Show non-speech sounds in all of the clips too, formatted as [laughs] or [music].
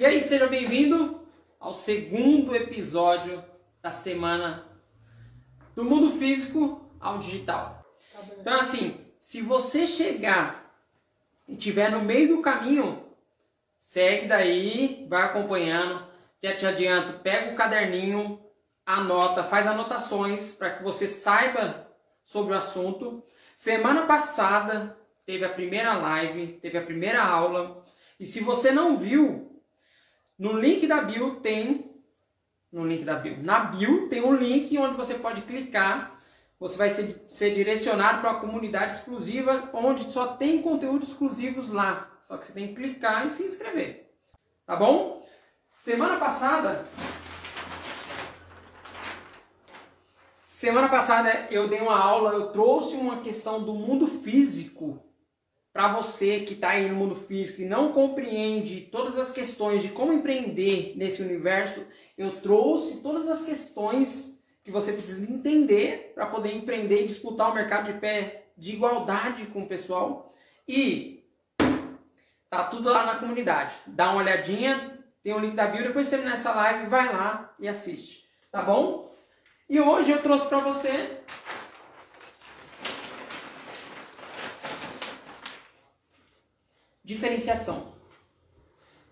E aí, seja bem-vindo ao segundo episódio da semana do mundo físico ao digital. Então, assim, se você chegar e estiver no meio do caminho, segue daí, vai acompanhando. Já te adianto, pega o caderninho, anota, faz anotações para que você saiba sobre o assunto. Semana passada teve a primeira live, teve a primeira aula. E se você não viu, no link da bio tem. No link da bio. Na bio tem um link onde você pode clicar. Você vai ser, ser direcionado para uma comunidade exclusiva onde só tem conteúdos exclusivos lá. Só que você tem que clicar e se inscrever. Tá bom? Semana passada. Semana passada eu dei uma aula, eu trouxe uma questão do mundo físico para você que está aí no mundo físico e não compreende todas as questões de como empreender nesse universo, eu trouxe todas as questões que você precisa entender para poder empreender e disputar o mercado de pé de igualdade com o pessoal. E tá tudo lá na comunidade. Dá uma olhadinha, tem o link da bio, depois terminar essa live, vai lá e assiste, tá bom? E hoje eu trouxe para você Diferenciação.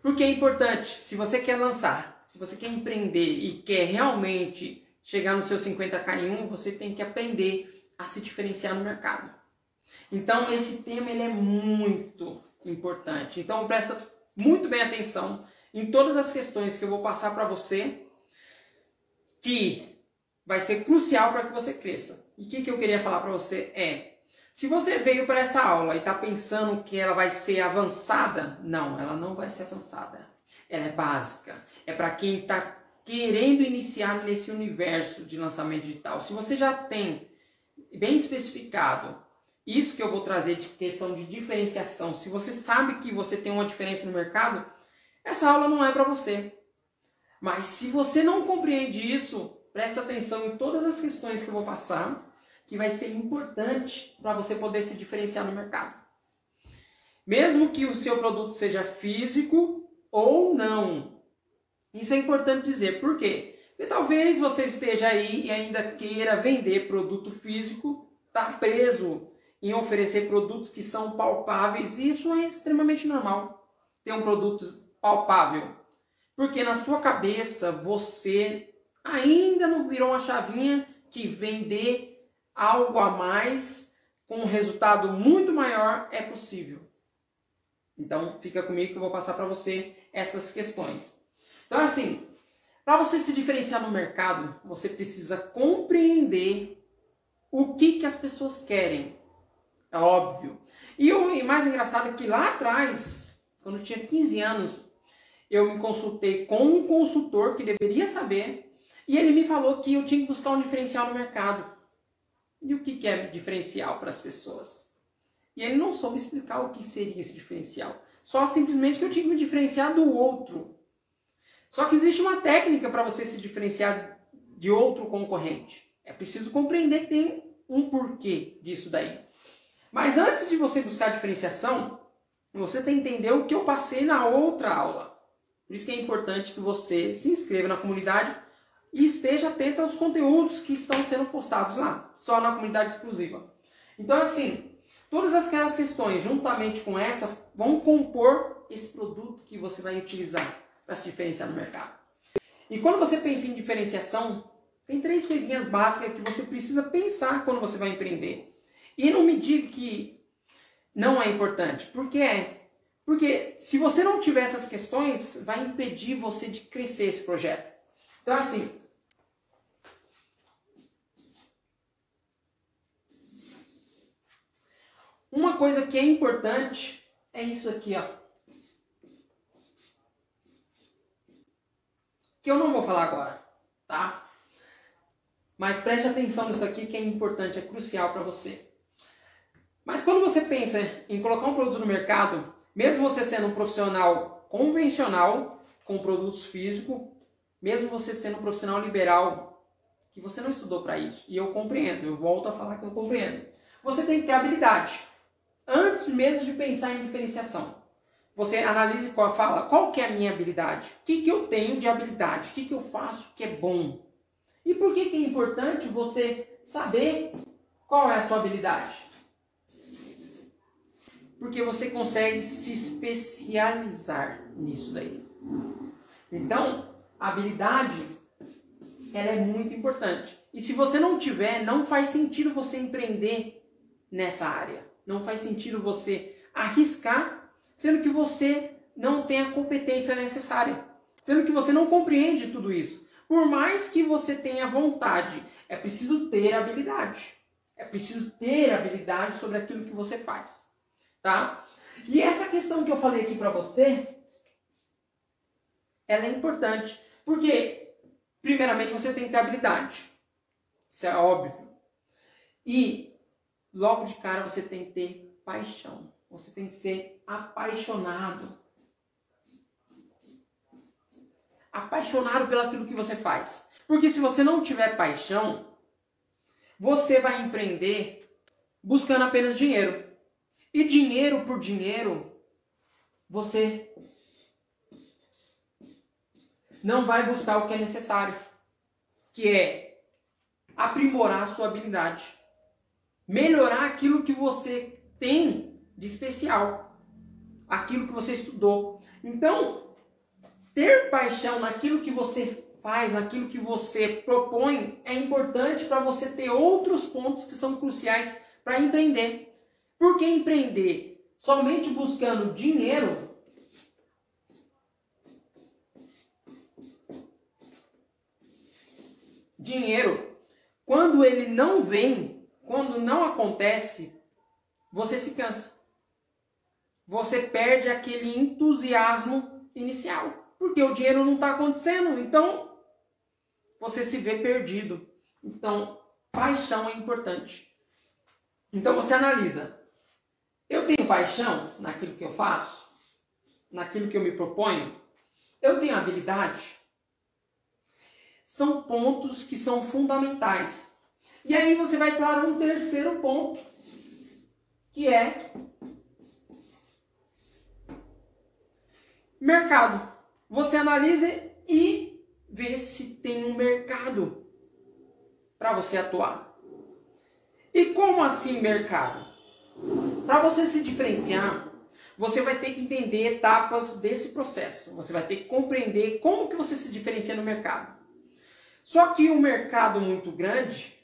Porque é importante, se você quer lançar, se você quer empreender e quer realmente chegar no seu 50k em um, você tem que aprender a se diferenciar no mercado. Então esse tema ele é muito importante. Então presta muito bem atenção em todas as questões que eu vou passar para você, que vai ser crucial para que você cresça. E o que, que eu queria falar para você é se você veio para essa aula e está pensando que ela vai ser avançada, não, ela não vai ser avançada. Ela é básica. É para quem está querendo iniciar nesse universo de lançamento digital. Se você já tem bem especificado isso que eu vou trazer de questão de diferenciação, se você sabe que você tem uma diferença no mercado, essa aula não é para você. Mas se você não compreende isso, presta atenção em todas as questões que eu vou passar que vai ser importante para você poder se diferenciar no mercado. Mesmo que o seu produto seja físico ou não. Isso é importante dizer. Por quê? Porque talvez você esteja aí e ainda queira vender produto físico, está preso em oferecer produtos que são palpáveis. E isso é extremamente normal. Ter um produto palpável. Porque na sua cabeça você ainda não virou uma chavinha que vender algo a mais com um resultado muito maior é possível. Então fica comigo que eu vou passar para você essas questões. Então assim, para você se diferenciar no mercado, você precisa compreender o que, que as pessoas querem. É óbvio. E o mais engraçado é que lá atrás, quando eu tinha 15 anos, eu me consultei com um consultor que deveria saber e ele me falou que eu tinha que buscar um diferencial no mercado. E o que é diferencial para as pessoas? E ele não soube explicar o que seria esse diferencial. Só simplesmente que eu tinha que me diferenciar do outro. Só que existe uma técnica para você se diferenciar de outro concorrente. É preciso compreender que tem um porquê disso daí. Mas antes de você buscar diferenciação, você tem que entender o que eu passei na outra aula. Por isso que é importante que você se inscreva na comunidade e esteja atento aos conteúdos que estão sendo postados lá, só na comunidade exclusiva. Então, assim, todas aquelas questões, juntamente com essa, vão compor esse produto que você vai utilizar para se diferenciar no mercado. E quando você pensa em diferenciação, tem três coisinhas básicas que você precisa pensar quando você vai empreender. E não me diga que não é importante, porque é. Porque se você não tiver essas questões, vai impedir você de crescer esse projeto. Então, assim. Uma coisa que é importante é isso aqui, ó. Que eu não vou falar agora, tá? Mas preste atenção nisso aqui que é importante, é crucial para você. Mas quando você pensa em colocar um produto no mercado, mesmo você sendo um profissional convencional com produtos físicos, mesmo você sendo um profissional liberal, que você não estudou para isso, e eu compreendo, eu volto a falar que eu compreendo. Você tem que ter habilidade, antes mesmo de pensar em diferenciação. você analise qual fala, qual que é a minha habilidade? O que, que eu tenho de habilidade? O que, que eu faço que é bom? E por que, que é importante você saber qual é a sua habilidade? Porque você consegue se especializar nisso daí. Então, habilidade ela é muito importante. E se você não tiver, não faz sentido você empreender nessa área. Não faz sentido você arriscar, sendo que você não tem a competência necessária. Sendo que você não compreende tudo isso. Por mais que você tenha vontade, é preciso ter habilidade. É preciso ter habilidade sobre aquilo que você faz, tá? E essa questão que eu falei aqui para você, ela é importante, porque primeiramente você tem que ter habilidade. Isso é óbvio. E logo de cara você tem que ter paixão. Você tem que ser apaixonado. Apaixonado pelo aquilo que você faz. Porque se você não tiver paixão, você vai empreender buscando apenas dinheiro. E dinheiro por dinheiro, você não vai buscar o que é necessário, que é aprimorar a sua habilidade, melhorar aquilo que você tem de especial, aquilo que você estudou. Então, ter paixão naquilo que você faz, naquilo que você propõe, é importante para você ter outros pontos que são cruciais para empreender. Porque empreender somente buscando dinheiro dinheiro, quando ele não vem, quando não acontece, você se cansa. Você perde aquele entusiasmo inicial. Porque o dinheiro não está acontecendo. Então, você se vê perdido. Então, paixão é importante. Então, você analisa. Eu tenho paixão naquilo que eu faço? Naquilo que eu me proponho? Eu tenho habilidade? São pontos que são fundamentais. E aí você vai para um terceiro ponto, que é mercado. Você analisa e vê se tem um mercado para você atuar. E como assim mercado? Para você se diferenciar, você vai ter que entender etapas desse processo. Você vai ter que compreender como que você se diferencia no mercado. Só que um mercado muito grande,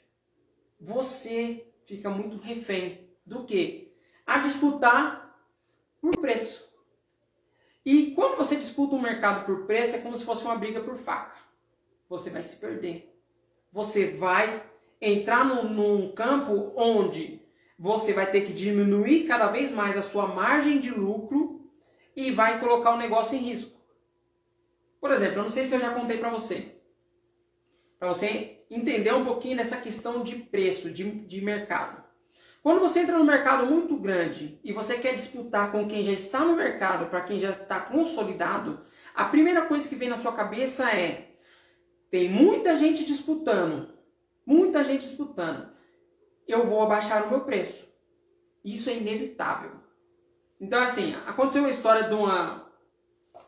você fica muito refém do que? A disputar por preço. E quando você disputa um mercado por preço, é como se fosse uma briga por faca. Você vai se perder. Você vai entrar num, num campo onde você vai ter que diminuir cada vez mais a sua margem de lucro e vai colocar o negócio em risco. Por exemplo, eu não sei se eu já contei para você. Para você entender um pouquinho dessa questão de preço, de, de mercado. Quando você entra no mercado muito grande e você quer disputar com quem já está no mercado, para quem já está consolidado, a primeira coisa que vem na sua cabeça é: tem muita gente disputando, muita gente disputando. Eu vou abaixar o meu preço. Isso é inevitável. Então, assim, aconteceu uma história de uma,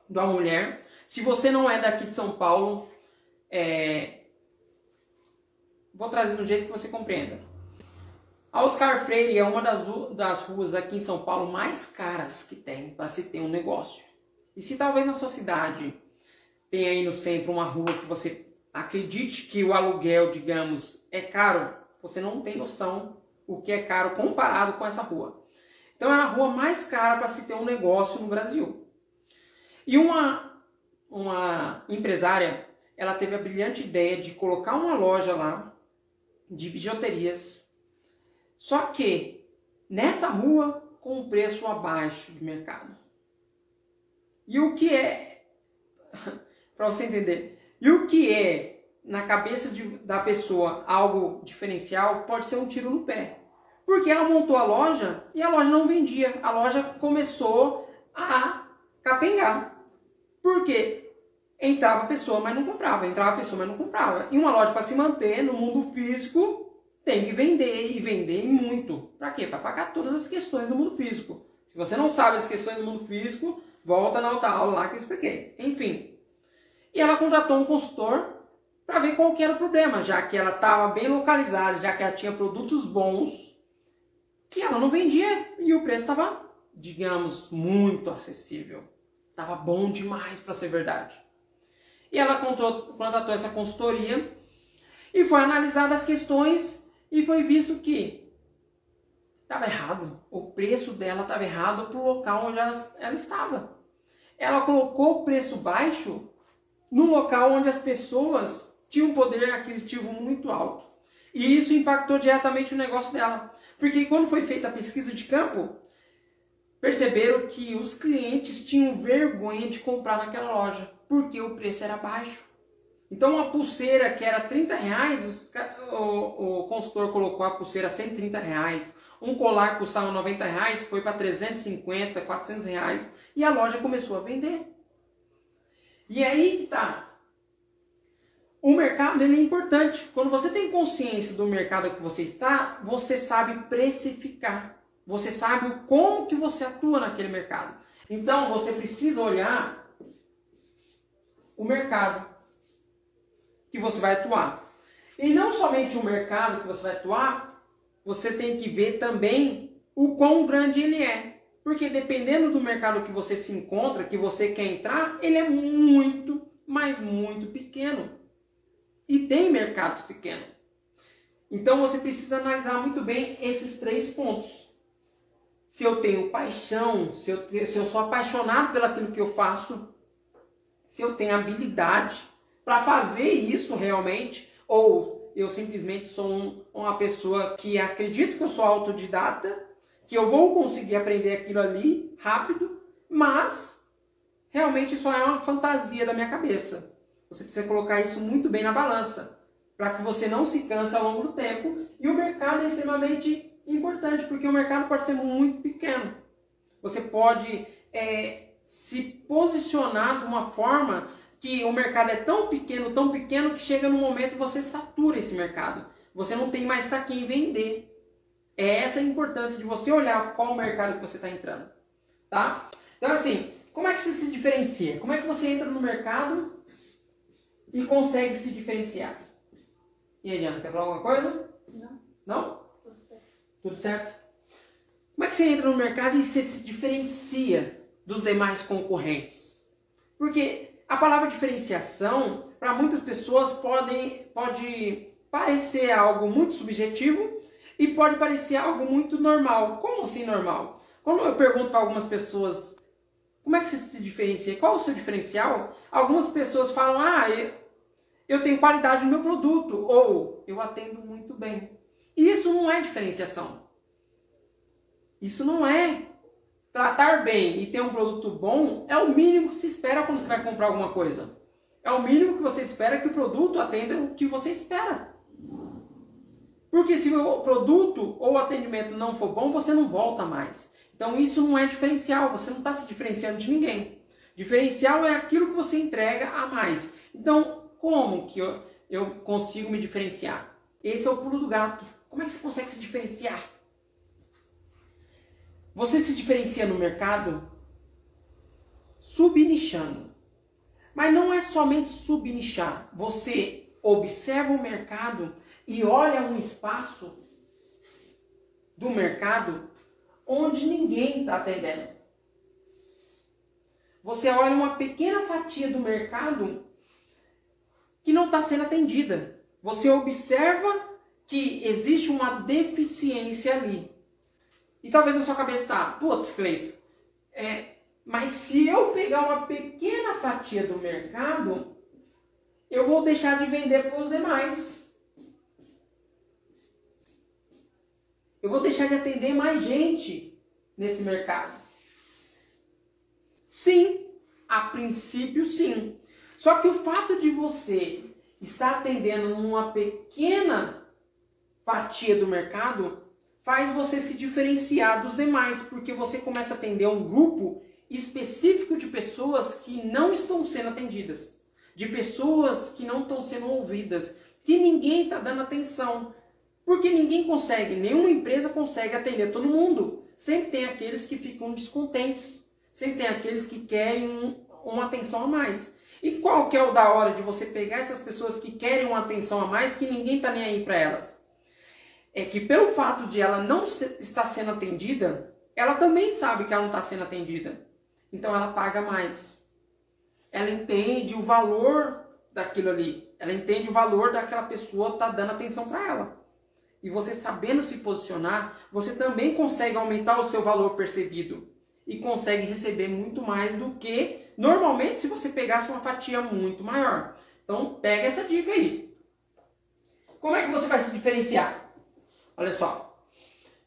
de uma mulher. Se você não é daqui de São Paulo, é... vou trazer do jeito que você compreenda. A Oscar Freire é uma das, das ruas aqui em São Paulo mais caras que tem para se ter um negócio. E se talvez na sua cidade tem aí no centro uma rua que você acredite que o aluguel, digamos, é caro, você não tem noção o que é caro comparado com essa rua. Então é a rua mais cara para se ter um negócio no Brasil. E uma, uma empresária, ela teve a brilhante ideia de colocar uma loja lá de bijuterias só que nessa rua com um preço abaixo de mercado. E o que é, [laughs] para você entender, e o que é na cabeça de, da pessoa algo diferencial pode ser um tiro no pé. Porque ela montou a loja e a loja não vendia. A loja começou a capengar. Porque entrava pessoa, mas não comprava. Entrava pessoa, mas não comprava. E uma loja para se manter no mundo físico tem que vender e vender muito. Para quê? Para pagar todas as questões do mundo físico. Se você não sabe as questões do mundo físico, Volta na outra aula lá que eu expliquei. Enfim. E ela contratou um consultor para ver qual que era o problema, já que ela estava bem localizada, já que ela tinha produtos bons que ela não vendia e o preço estava, digamos, muito acessível. Tava bom demais para ser verdade. E ela contratou essa consultoria e foi analisada as questões e foi visto que estava errado. O preço dela estava errado para o local onde ela, ela estava. Ela colocou o preço baixo no local onde as pessoas tinham um poder aquisitivo muito alto. E isso impactou diretamente o negócio dela. Porque quando foi feita a pesquisa de campo, perceberam que os clientes tinham vergonha de comprar naquela loja, porque o preço era baixo. Então uma pulseira que era 30 reais, o, o consultor colocou a pulseira a 130 reais. Um colar que custava 90 reais foi para 350, 400 reais. E a loja começou a vender. E aí que tá. O mercado ele é importante. Quando você tem consciência do mercado que você está, você sabe precificar. Você sabe como que você atua naquele mercado. Então você precisa olhar o mercado que você vai atuar. E não somente o mercado que você vai atuar, você tem que ver também o quão grande ele é. Porque dependendo do mercado que você se encontra, que você quer entrar, ele é muito, mas muito pequeno. E tem mercados pequenos. Então você precisa analisar muito bem esses três pontos se eu tenho paixão, se eu, se eu sou apaixonado pelaquilo que eu faço, se eu tenho habilidade para fazer isso realmente, ou eu simplesmente sou um, uma pessoa que acredito que eu sou autodidata, que eu vou conseguir aprender aquilo ali rápido, mas realmente só é uma fantasia da minha cabeça. Você precisa colocar isso muito bem na balança, para que você não se canse ao longo do tempo. E o mercado é extremamente importante, porque o mercado pode ser muito pequeno. Você pode é, se posicionar de uma forma que o mercado é tão pequeno, tão pequeno, que chega no momento que você satura esse mercado. Você não tem mais para quem vender. É essa a importância de você olhar qual o mercado que você está entrando. Tá? Então, assim, como é que você se diferencia? Como é que você entra no mercado e consegue se diferenciar? E aí, Diana, quer falar alguma coisa? Não. Não? Tudo certo? Como é que você entra no mercado e você se diferencia dos demais concorrentes? Porque a palavra diferenciação, para muitas pessoas, pode, parecer algo muito subjetivo e pode parecer algo muito normal. Como assim normal? Quando eu pergunto para algumas pessoas como é que você se diferencia, qual o seu diferencial, algumas pessoas falam, ah, eu tenho qualidade no meu produto, ou eu atendo muito bem. Isso não é diferenciação. Isso não é. Tratar bem e ter um produto bom é o mínimo que se espera quando você vai comprar alguma coisa. É o mínimo que você espera que o produto atenda o que você espera. Porque se o produto ou o atendimento não for bom, você não volta mais. Então isso não é diferencial, você não está se diferenciando de ninguém. Diferencial é aquilo que você entrega a mais. Então, como que eu, eu consigo me diferenciar? Esse é o pulo do gato. Como é que você consegue se diferenciar? Você se diferencia no mercado subnichando. Mas não é somente subnichar. Você observa o mercado e olha um espaço do mercado onde ninguém está atendendo. Você olha uma pequena fatia do mercado que não está sendo atendida. Você observa que existe uma deficiência ali. E talvez na sua cabeça está, putz, Cleito, é, mas se eu pegar uma pequena fatia do mercado, eu vou deixar de vender para os demais. Eu vou deixar de atender mais gente nesse mercado. Sim, a princípio sim. Só que o fato de você estar atendendo uma pequena fatia do mercado faz você se diferenciar dos demais, porque você começa a atender um grupo específico de pessoas que não estão sendo atendidas, de pessoas que não estão sendo ouvidas, que ninguém está dando atenção, porque ninguém consegue, nenhuma empresa consegue atender todo mundo. Sempre tem aqueles que ficam descontentes, Sempre tem aqueles que querem um, uma atenção a mais. E qual que é o da hora de você pegar essas pessoas que querem uma atenção a mais que ninguém tá nem aí para elas? É que pelo fato de ela não estar sendo atendida, ela também sabe que ela não está sendo atendida. Então ela paga mais. Ela entende o valor daquilo ali. Ela entende o valor daquela pessoa estar tá dando atenção para ela. E você sabendo se posicionar, você também consegue aumentar o seu valor percebido e consegue receber muito mais do que normalmente se você pegasse uma fatia muito maior. Então pega essa dica aí. Como é que você vai se diferenciar? Olha só.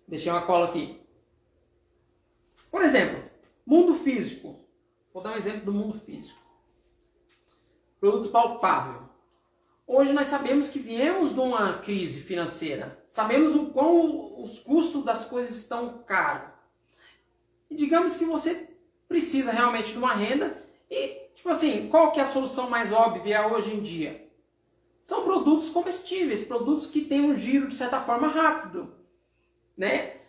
Deixei uma cola aqui. Por exemplo, mundo físico. Vou dar um exemplo do mundo físico. Produto palpável. Hoje nós sabemos que viemos de uma crise financeira. Sabemos o quão os custos das coisas estão caros. E digamos que você precisa realmente de uma renda e, tipo assim, qual que é a solução mais óbvia hoje em dia? São produtos comestíveis, produtos que têm um giro de certa forma rápido, né?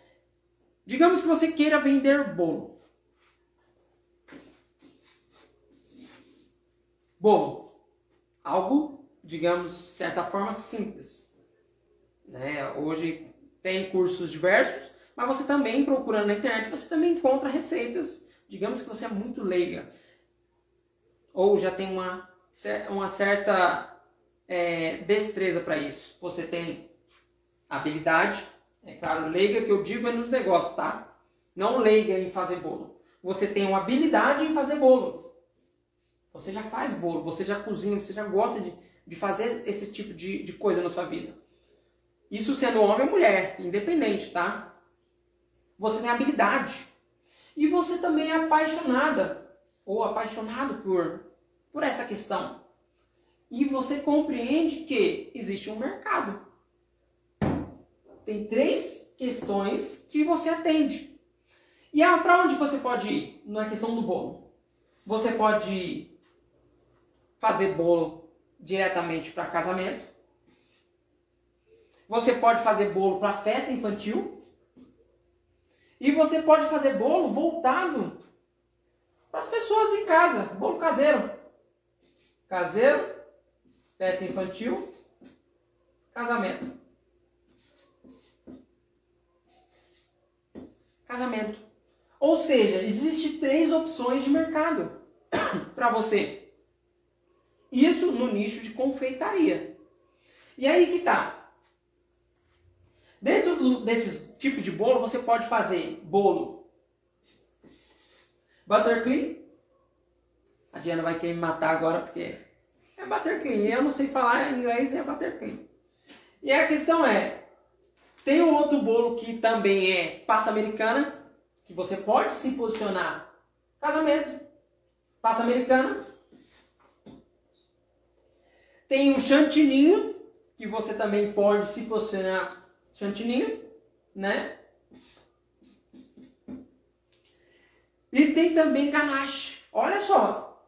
Digamos que você queira vender bolo. Bolo. Algo, digamos, de certa forma simples. Né? Hoje tem cursos diversos mas você também, procurando na internet, você também encontra receitas. Digamos que você é muito leiga. Ou já tem uma, uma certa é, destreza para isso. Você tem habilidade. É claro, leiga que eu digo é nos negócios, tá? Não leiga em fazer bolo. Você tem uma habilidade em fazer bolo. Você já faz bolo, você já cozinha, você já gosta de, de fazer esse tipo de, de coisa na sua vida. Isso sendo homem ou mulher, independente, tá? você tem habilidade. E você também é apaixonada ou apaixonado por, por essa questão. E você compreende que existe um mercado. Tem três questões que você atende. E ah, para onde você pode ir na questão do bolo? Você pode fazer bolo diretamente para casamento. Você pode fazer bolo para festa infantil. E você pode fazer bolo voltado para as pessoas em casa, bolo caseiro. Caseiro, festa infantil, casamento. Casamento. Ou seja, existe três opções de mercado [coughs] para você. Isso no nicho de confeitaria. E aí que tá. Dentro desses tipos de bolo, você pode fazer bolo buttercream. A Diana vai querer me matar agora porque é buttercream. Eu não sei falar inglês, é buttercream. E a questão é, tem um outro bolo que também é pasta americana, que você pode se posicionar. Casamento, pasta americana. Tem o chantininho, que você também pode se posicionar chantininho né? E tem também ganache. Olha só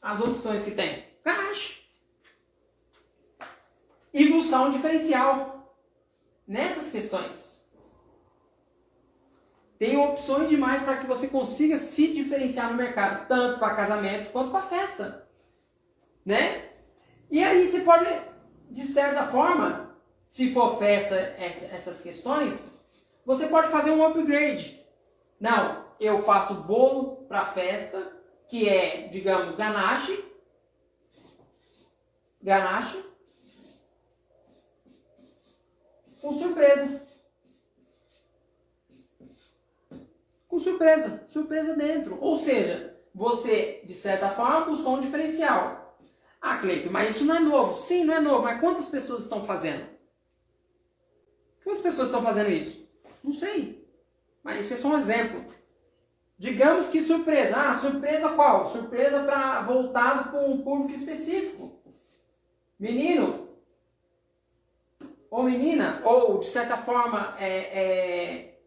as opções que tem. Ganache. E buscar um diferencial nessas questões. Tem opções demais para que você consiga se diferenciar no mercado, tanto para casamento quanto para festa, né? E aí você pode, de certa forma, se for festa, essas questões, você pode fazer um upgrade. Não, eu faço bolo para festa, que é, digamos, ganache. Ganache. Com surpresa. Com surpresa. Surpresa dentro. Ou seja, você, de certa forma, buscou um diferencial. Ah, Cleito, mas isso não é novo. Sim, não é novo. Mas quantas pessoas estão fazendo? Quantas pessoas estão fazendo isso? Não sei. Mas isso é só um exemplo. Digamos que surpresa. Ah, surpresa qual? Surpresa para voltado para um público específico. Menino ou menina, ou de certa forma é, é,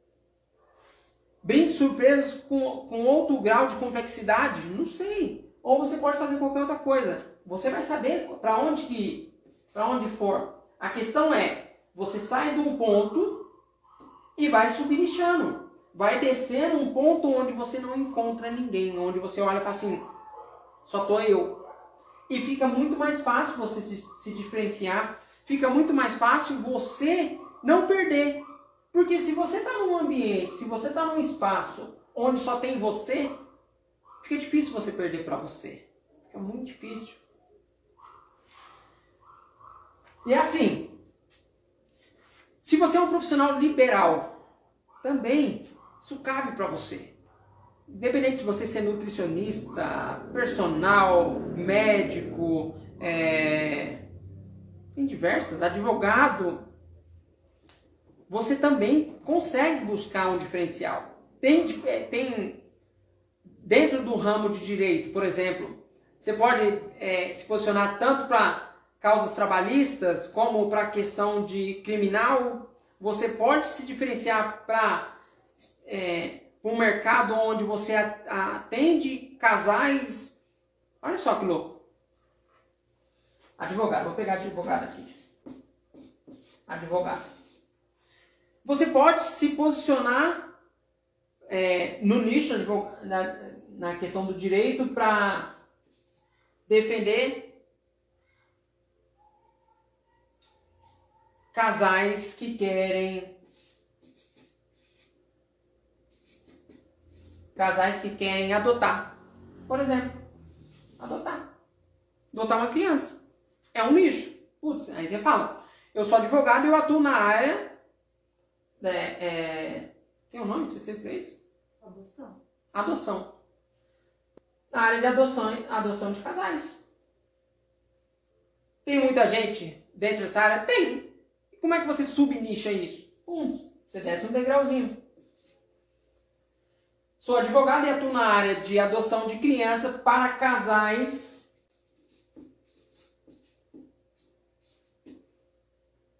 brinde surpresas com, com outro grau de complexidade, não sei. Ou você pode fazer qualquer outra coisa. Você vai saber para onde que para onde for. A questão é você sai de um ponto e vai subnichando. vai descer num ponto onde você não encontra ninguém, onde você olha e fala assim, só tô eu. E fica muito mais fácil você se diferenciar, fica muito mais fácil você não perder. Porque se você está num ambiente, se você está num espaço onde só tem você, fica difícil você perder para você. Fica muito difícil. E assim, se você é um profissional liberal, também isso cabe para você. Independente de você ser nutricionista, personal, médico, é... tem diversas, advogado, você também consegue buscar um diferencial. Tem, é, tem dentro do ramo de direito, por exemplo, você pode é, se posicionar tanto para causas trabalhistas como para questão de criminal. Você pode se diferenciar para é, um mercado onde você atende casais. Olha só que louco. Advogado, vou pegar advogado aqui. Advogado. Você pode se posicionar é, no nicho na, na questão do direito para defender casais que querem casais que querem adotar, por exemplo, adotar, adotar uma criança é um nicho. Putz, aí você fala, eu sou advogado e eu atuo na área é, é, tem um nome específico para isso? Adoção. Adoção. Na área de adoção, adoção de casais. Tem muita gente dentro dessa área? Tem. E como é que você subnicha isso? Um, você desce um degrauzinho. Sou advogado e atuo na área de adoção de criança para casais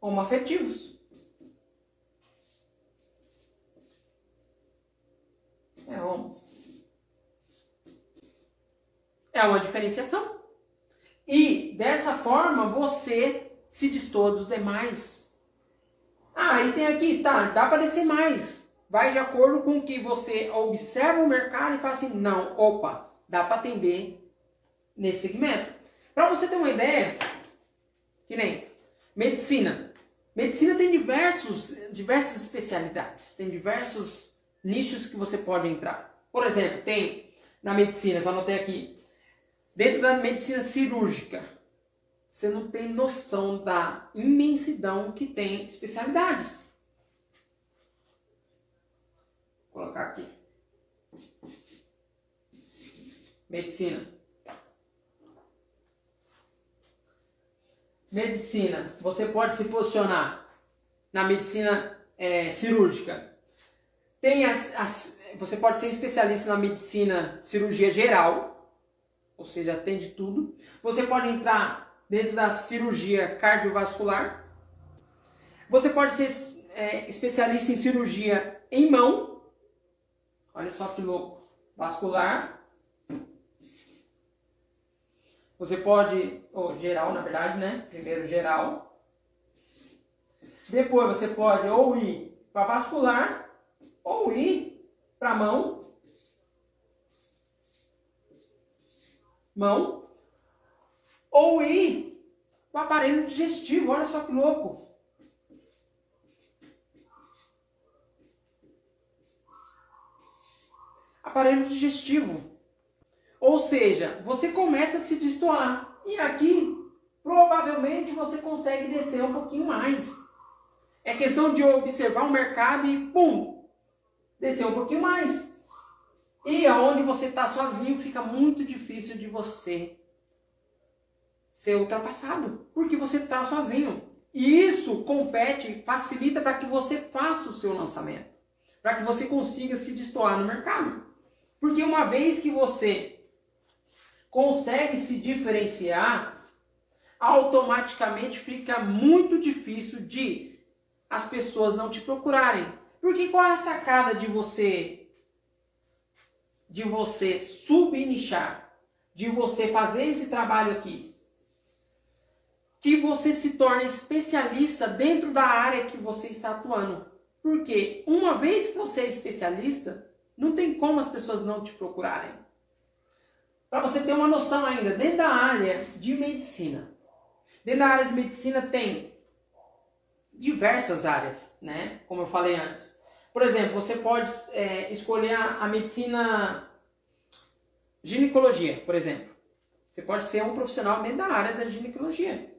homoafetivos. É, um... é uma diferenciação. E dessa forma você se destoa dos demais. Ah, e tem aqui, tá, dá para descer mais. Vai de acordo com que você observa o mercado e fala assim, não, opa, dá para atender nesse segmento. Para você ter uma ideia, que nem medicina. Medicina tem diversos, diversas especialidades, tem diversos nichos que você pode entrar. Por exemplo, tem na medicina, que eu anotei aqui, dentro da medicina cirúrgica, você não tem noção da imensidão que tem especialidades. Vou colocar aqui. Medicina. Medicina. Você pode se posicionar na medicina é, cirúrgica tem as, as, você pode ser especialista na medicina cirurgia geral, ou seja, atende tudo. Você pode entrar dentro da cirurgia cardiovascular. Você pode ser é, especialista em cirurgia em mão. Olha só que louco. Vascular. Você pode, ou geral na verdade, né? Primeiro geral. Depois você pode ou ir para vascular ou ir para mão, mão, ou ir para o aparelho digestivo. Olha só que louco. Aparelho digestivo. Ou seja, você começa a se destoar. E aqui, provavelmente, você consegue descer um pouquinho mais. É questão de observar o mercado e, pum, descer um pouquinho mais. E aonde você está sozinho fica muito difícil de você ser ultrapassado, porque você está sozinho. E isso compete, facilita para que você faça o seu lançamento, para que você consiga se destoar no mercado. Porque uma vez que você consegue se diferenciar, automaticamente fica muito difícil de as pessoas não te procurarem, porque qual é a sacada de você de você subnichar, de você fazer esse trabalho aqui? Que você se torne especialista dentro da área que você está atuando. Porque uma vez que você é especialista, não tem como as pessoas não te procurarem. Para você ter uma noção ainda, dentro da área de medicina, dentro da área de medicina tem diversas áreas, né? Como eu falei antes. Por exemplo, você pode é, escolher a, a medicina ginecologia, por exemplo. Você pode ser um profissional dentro da área da ginecologia.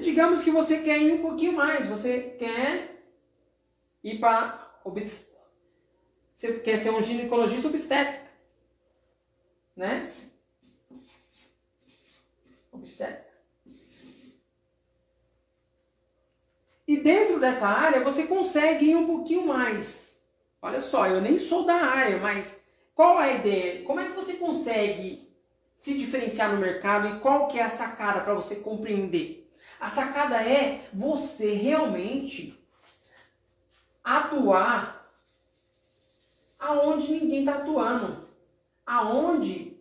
Digamos que você quer ir um pouquinho mais, você quer ir para você quer ser um ginecologista obstétrico, né? Obstétrica. E dentro dessa área você consegue ir um pouquinho mais. Olha só, eu nem sou da área, mas qual a ideia? Como é que você consegue se diferenciar no mercado e qual que é a sacada para você compreender? A sacada é você realmente atuar aonde ninguém está atuando, aonde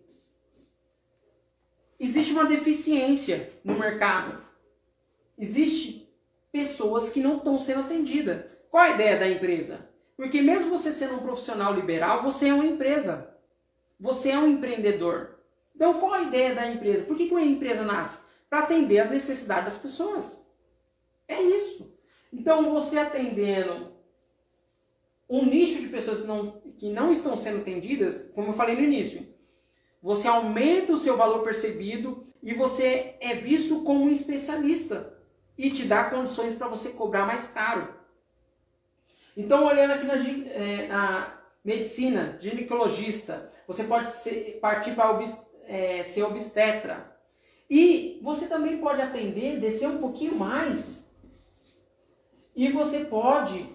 existe uma deficiência no mercado, existe pessoas que não estão sendo atendidas. Qual a ideia da empresa? Porque mesmo você sendo um profissional liberal, você é uma empresa. Você é um empreendedor. Então, qual a ideia da empresa? Por que, que uma empresa nasce? Para atender as necessidades das pessoas. É isso. Então, você atendendo um nicho de pessoas que não, que não estão sendo atendidas, como eu falei no início, você aumenta o seu valor percebido e você é visto como um especialista e te dá condições para você cobrar mais caro. Então, olhando aqui na, é, na medicina, ginecologista, você pode ser, partir para é, ser obstetra. E você também pode atender, descer um pouquinho mais. E você pode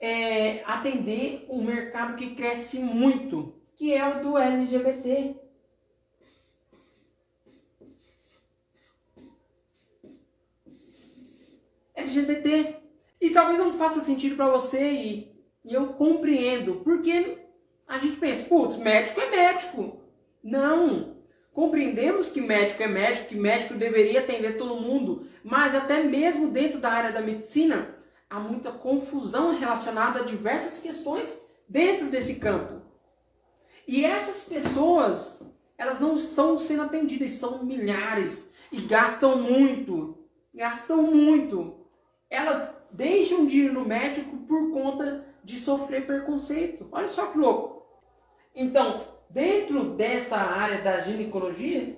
é, atender um mercado que cresce muito, que é o do LGBT. LGBT. E talvez não faça sentido para você e, e, eu compreendo, porque a gente pensa, putz, médico é médico. Não. Compreendemos que médico é médico, que médico deveria atender todo mundo, mas até mesmo dentro da área da medicina há muita confusão relacionada a diversas questões dentro desse campo. E essas pessoas, elas não são sendo atendidas, são milhares e gastam muito, gastam muito. Elas deixam de ir no médico por conta de sofrer preconceito. Olha só que louco. Então, dentro dessa área da ginecologia,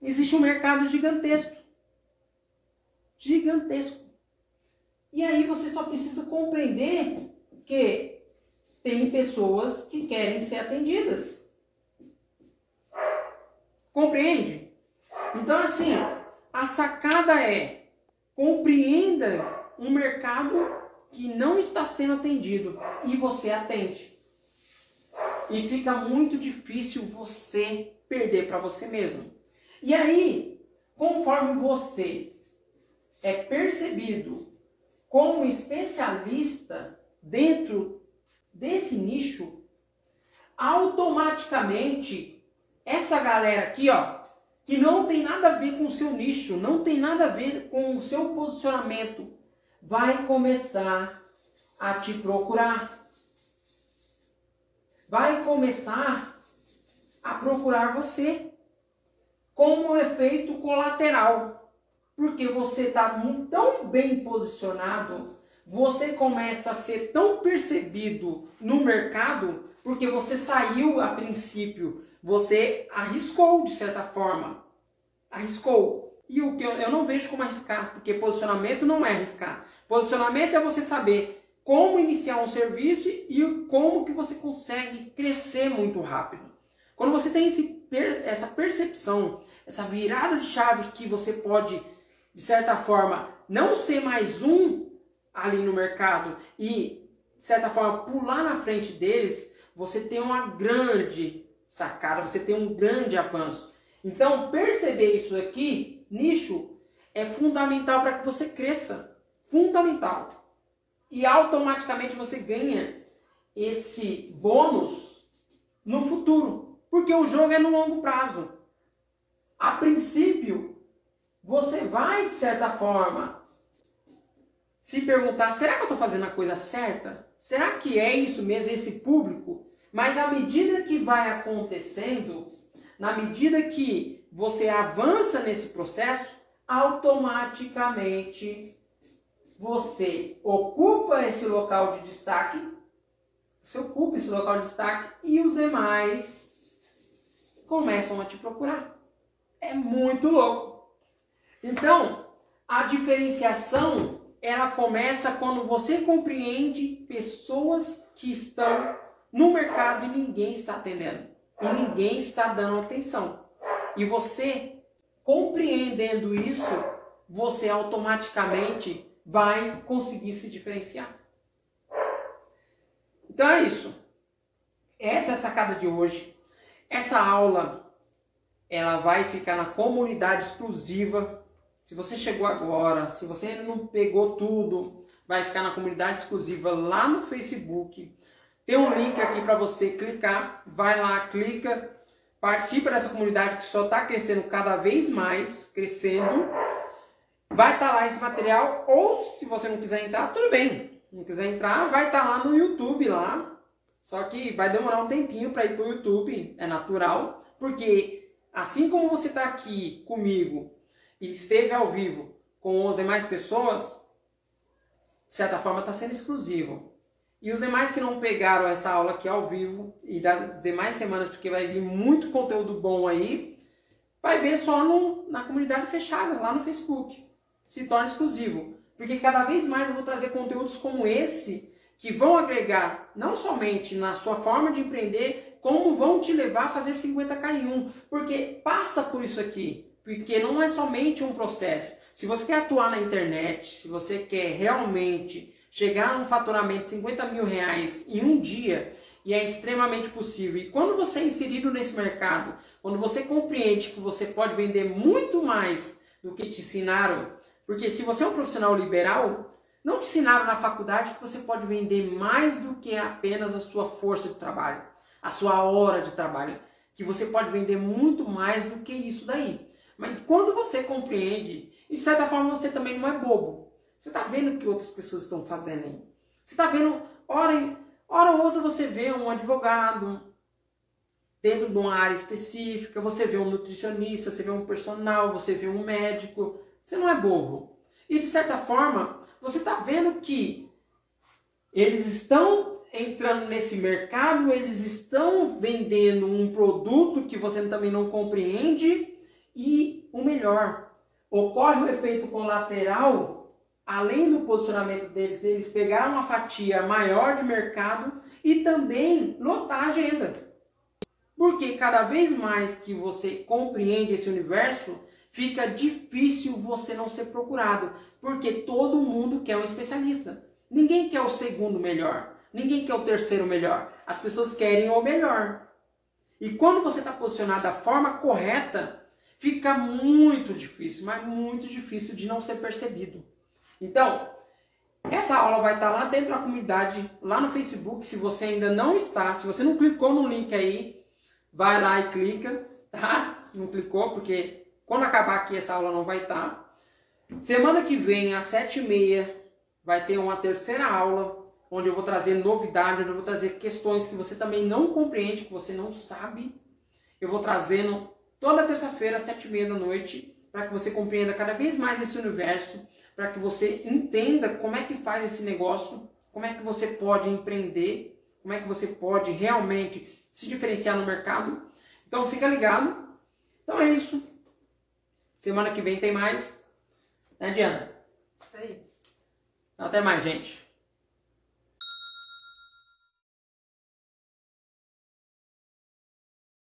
existe um mercado gigantesco. Gigantesco. E aí você só precisa compreender que tem pessoas que querem ser atendidas. Compreende? Então, assim, a sacada é Compreenda um mercado que não está sendo atendido e você atende. E fica muito difícil você perder para você mesmo. E aí, conforme você é percebido como especialista dentro desse nicho, automaticamente essa galera aqui, ó, que não tem nada a ver com o seu nicho, não tem nada a ver com o seu posicionamento, vai começar a te procurar. Vai começar a procurar você como um efeito colateral. Porque você está tão bem posicionado, você começa a ser tão percebido no mercado, porque você saiu a princípio você arriscou de certa forma. Arriscou. E o que eu, eu não vejo como arriscar, porque posicionamento não é arriscar. Posicionamento é você saber como iniciar um serviço e como que você consegue crescer muito rápido. Quando você tem esse, essa percepção, essa virada de chave que você pode, de certa forma, não ser mais um ali no mercado e, de certa forma, pular na frente deles, você tem uma grande sacada, você tem um grande avanço. Então, perceber isso aqui, nicho, é fundamental para que você cresça. Fundamental. E automaticamente você ganha esse bônus no futuro. Porque o jogo é no longo prazo. A princípio, você vai, de certa forma, se perguntar: será que eu estou fazendo a coisa certa? Será que é isso mesmo, esse público? Mas à medida que vai acontecendo, na medida que você avança nesse processo, automaticamente você ocupa esse local de destaque, você ocupa esse local de destaque e os demais começam a te procurar. É muito louco. Então, a diferenciação ela começa quando você compreende pessoas que estão no mercado e ninguém está atendendo. E ninguém está dando atenção. E você compreendendo isso, você automaticamente vai conseguir se diferenciar. Então é isso. Essa é a sacada de hoje. Essa aula ela vai ficar na comunidade exclusiva. Se você chegou agora, se você ainda não pegou tudo, vai ficar na comunidade exclusiva lá no Facebook. Tem um link aqui para você clicar. Vai lá, clica, participa dessa comunidade que só está crescendo cada vez mais, crescendo. Vai estar tá lá esse material, ou se você não quiser entrar, tudo bem. Não quiser entrar, vai estar tá lá no YouTube lá. Só que vai demorar um tempinho para ir para o YouTube, é natural, porque assim como você está aqui comigo e esteve ao vivo com as demais pessoas, de certa forma está sendo exclusivo. E os demais que não pegaram essa aula aqui ao vivo e das demais semanas, porque vai vir muito conteúdo bom aí, vai ver só no, na comunidade fechada, lá no Facebook se torna exclusivo. Porque cada vez mais eu vou trazer conteúdos como esse que vão agregar não somente na sua forma de empreender, como vão te levar a fazer 50k em um. Porque passa por isso aqui. Porque não é somente um processo. Se você quer atuar na internet, se você quer realmente chegar a um faturamento de 50 mil reais em um dia, e é extremamente possível. E quando você é inserido nesse mercado, quando você compreende que você pode vender muito mais do que te ensinaram, porque se você é um profissional liberal, não te ensinaram na faculdade que você pode vender mais do que apenas a sua força de trabalho, a sua hora de trabalho, que você pode vender muito mais do que isso daí. Mas quando você compreende, e de certa forma você também não é bobo. Você está vendo o que outras pessoas estão fazendo aí. Você está vendo, hora, hora ou outra você vê um advogado dentro de uma área específica, você vê um nutricionista, você vê um personal, você vê um médico, você não é bobo. E de certa forma, você está vendo que eles estão entrando nesse mercado, eles estão vendendo um produto que você também não compreende e o melhor, ocorre o efeito colateral, além do posicionamento deles, eles pegaram uma fatia maior de mercado e também lotar a agenda. Porque cada vez mais que você compreende esse universo, fica difícil você não ser procurado, porque todo mundo quer um especialista. Ninguém quer o segundo melhor, ninguém quer o terceiro melhor. As pessoas querem o melhor. E quando você está posicionado da forma correta, fica muito difícil, mas muito difícil de não ser percebido. Então, essa aula vai estar lá dentro da comunidade, lá no Facebook. Se você ainda não está, se você não clicou no link aí, vai lá e clica, tá? Se não clicou, porque quando acabar aqui, essa aula não vai estar. Semana que vem, às sete e meia, vai ter uma terceira aula, onde eu vou trazer novidade, onde eu vou trazer questões que você também não compreende, que você não sabe. Eu vou trazendo toda terça-feira, às sete e meia da noite, para que você compreenda cada vez mais esse universo, para que você entenda como é que faz esse negócio, como é que você pode empreender, como é que você pode realmente se diferenciar no mercado. Então fica ligado. Então é isso. Semana que vem tem mais. Né, Diana? Isso aí. Até mais, gente.